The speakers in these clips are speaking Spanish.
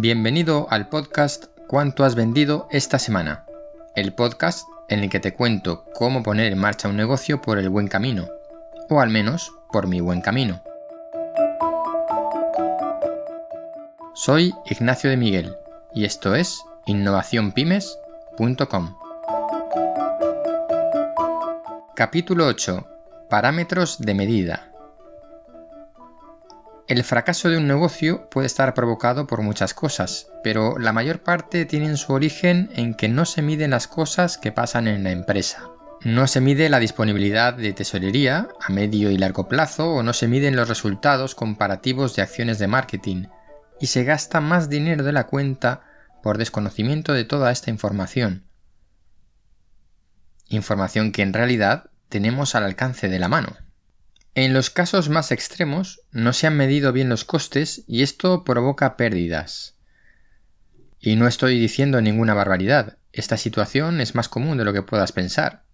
Bienvenido al podcast ¿Cuánto has vendido esta semana? El podcast en el que te cuento cómo poner en marcha un negocio por el buen camino, o al menos por mi buen camino. Soy Ignacio de Miguel y esto es innovacionpymes.com. Capítulo 8. Parámetros de medida. El fracaso de un negocio puede estar provocado por muchas cosas, pero la mayor parte tienen su origen en que no se miden las cosas que pasan en la empresa. No se mide la disponibilidad de tesorería a medio y largo plazo o no se miden los resultados comparativos de acciones de marketing y se gasta más dinero de la cuenta por desconocimiento de toda esta información. Información que en realidad tenemos al alcance de la mano. En los casos más extremos no se han medido bien los costes y esto provoca pérdidas. Y no estoy diciendo ninguna barbaridad, esta situación es más común de lo que puedas pensar.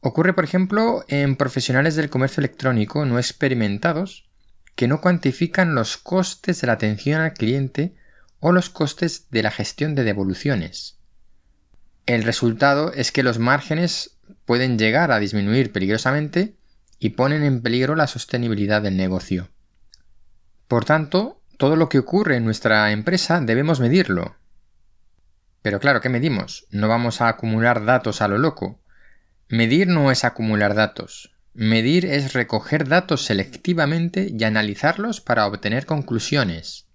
Ocurre, por ejemplo, en profesionales del comercio electrónico no experimentados que no cuantifican los costes de la atención al cliente o los costes de la gestión de devoluciones. El resultado es que los márgenes pueden llegar a disminuir peligrosamente y ponen en peligro la sostenibilidad del negocio. Por tanto, todo lo que ocurre en nuestra empresa debemos medirlo. Pero claro, ¿qué medimos? No vamos a acumular datos a lo loco. Medir no es acumular datos. Medir es recoger datos selectivamente y analizarlos para obtener conclusiones.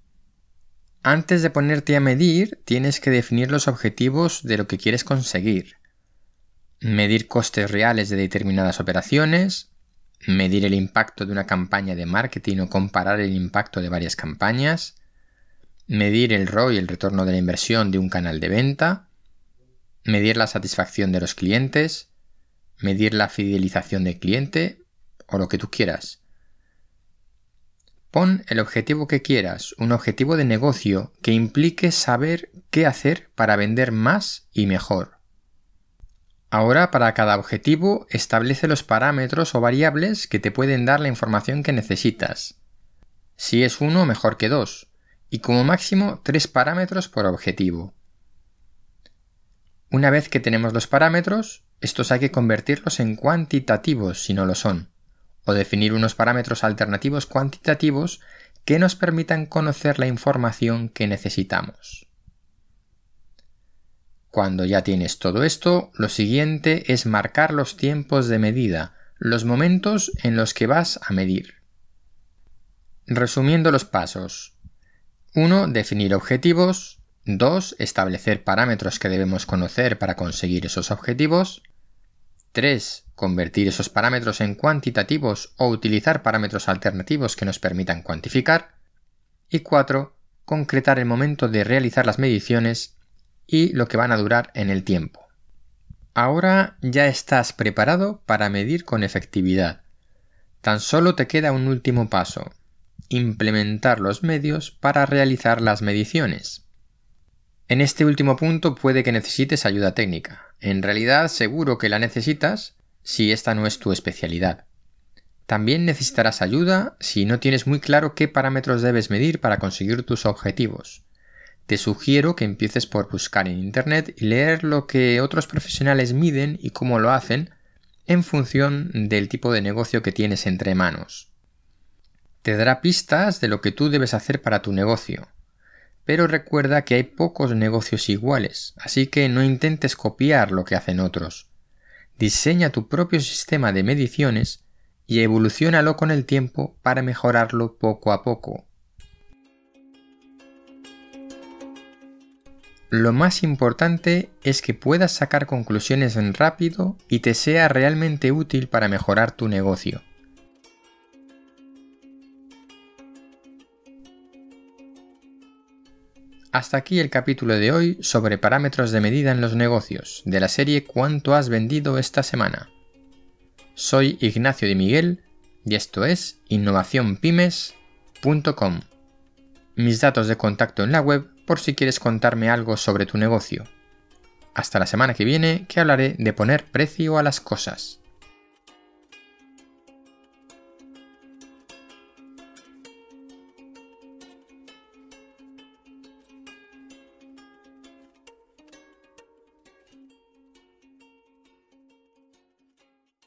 Antes de ponerte a medir, tienes que definir los objetivos de lo que quieres conseguir. Medir costes reales de determinadas operaciones, medir el impacto de una campaña de marketing o comparar el impacto de varias campañas, medir el ROI, el retorno de la inversión de un canal de venta, medir la satisfacción de los clientes, medir la fidelización del cliente o lo que tú quieras. Pon el objetivo que quieras, un objetivo de negocio que implique saber qué hacer para vender más y mejor. Ahora, para cada objetivo, establece los parámetros o variables que te pueden dar la información que necesitas. Si es uno, mejor que dos, y como máximo tres parámetros por objetivo. Una vez que tenemos los parámetros, estos hay que convertirlos en cuantitativos si no lo son, o definir unos parámetros alternativos cuantitativos que nos permitan conocer la información que necesitamos. Cuando ya tienes todo esto, lo siguiente es marcar los tiempos de medida, los momentos en los que vas a medir. Resumiendo los pasos. 1. Definir objetivos. 2. Establecer parámetros que debemos conocer para conseguir esos objetivos. 3. Convertir esos parámetros en cuantitativos o utilizar parámetros alternativos que nos permitan cuantificar. Y 4. Concretar el momento de realizar las mediciones y lo que van a durar en el tiempo. Ahora ya estás preparado para medir con efectividad. Tan solo te queda un último paso, implementar los medios para realizar las mediciones. En este último punto puede que necesites ayuda técnica. En realidad seguro que la necesitas si esta no es tu especialidad. También necesitarás ayuda si no tienes muy claro qué parámetros debes medir para conseguir tus objetivos te sugiero que empieces por buscar en Internet y leer lo que otros profesionales miden y cómo lo hacen en función del tipo de negocio que tienes entre manos. Te dará pistas de lo que tú debes hacer para tu negocio. Pero recuerda que hay pocos negocios iguales, así que no intentes copiar lo que hacen otros. Diseña tu propio sistema de mediciones y evolucionalo con el tiempo para mejorarlo poco a poco. Lo más importante es que puedas sacar conclusiones rápido y te sea realmente útil para mejorar tu negocio. Hasta aquí el capítulo de hoy sobre parámetros de medida en los negocios, de la serie ¿Cuánto has vendido esta semana? Soy Ignacio de Miguel y esto es innovacionpymes.com. Mis datos de contacto en la web por si quieres contarme algo sobre tu negocio. Hasta la semana que viene que hablaré de poner precio a las cosas.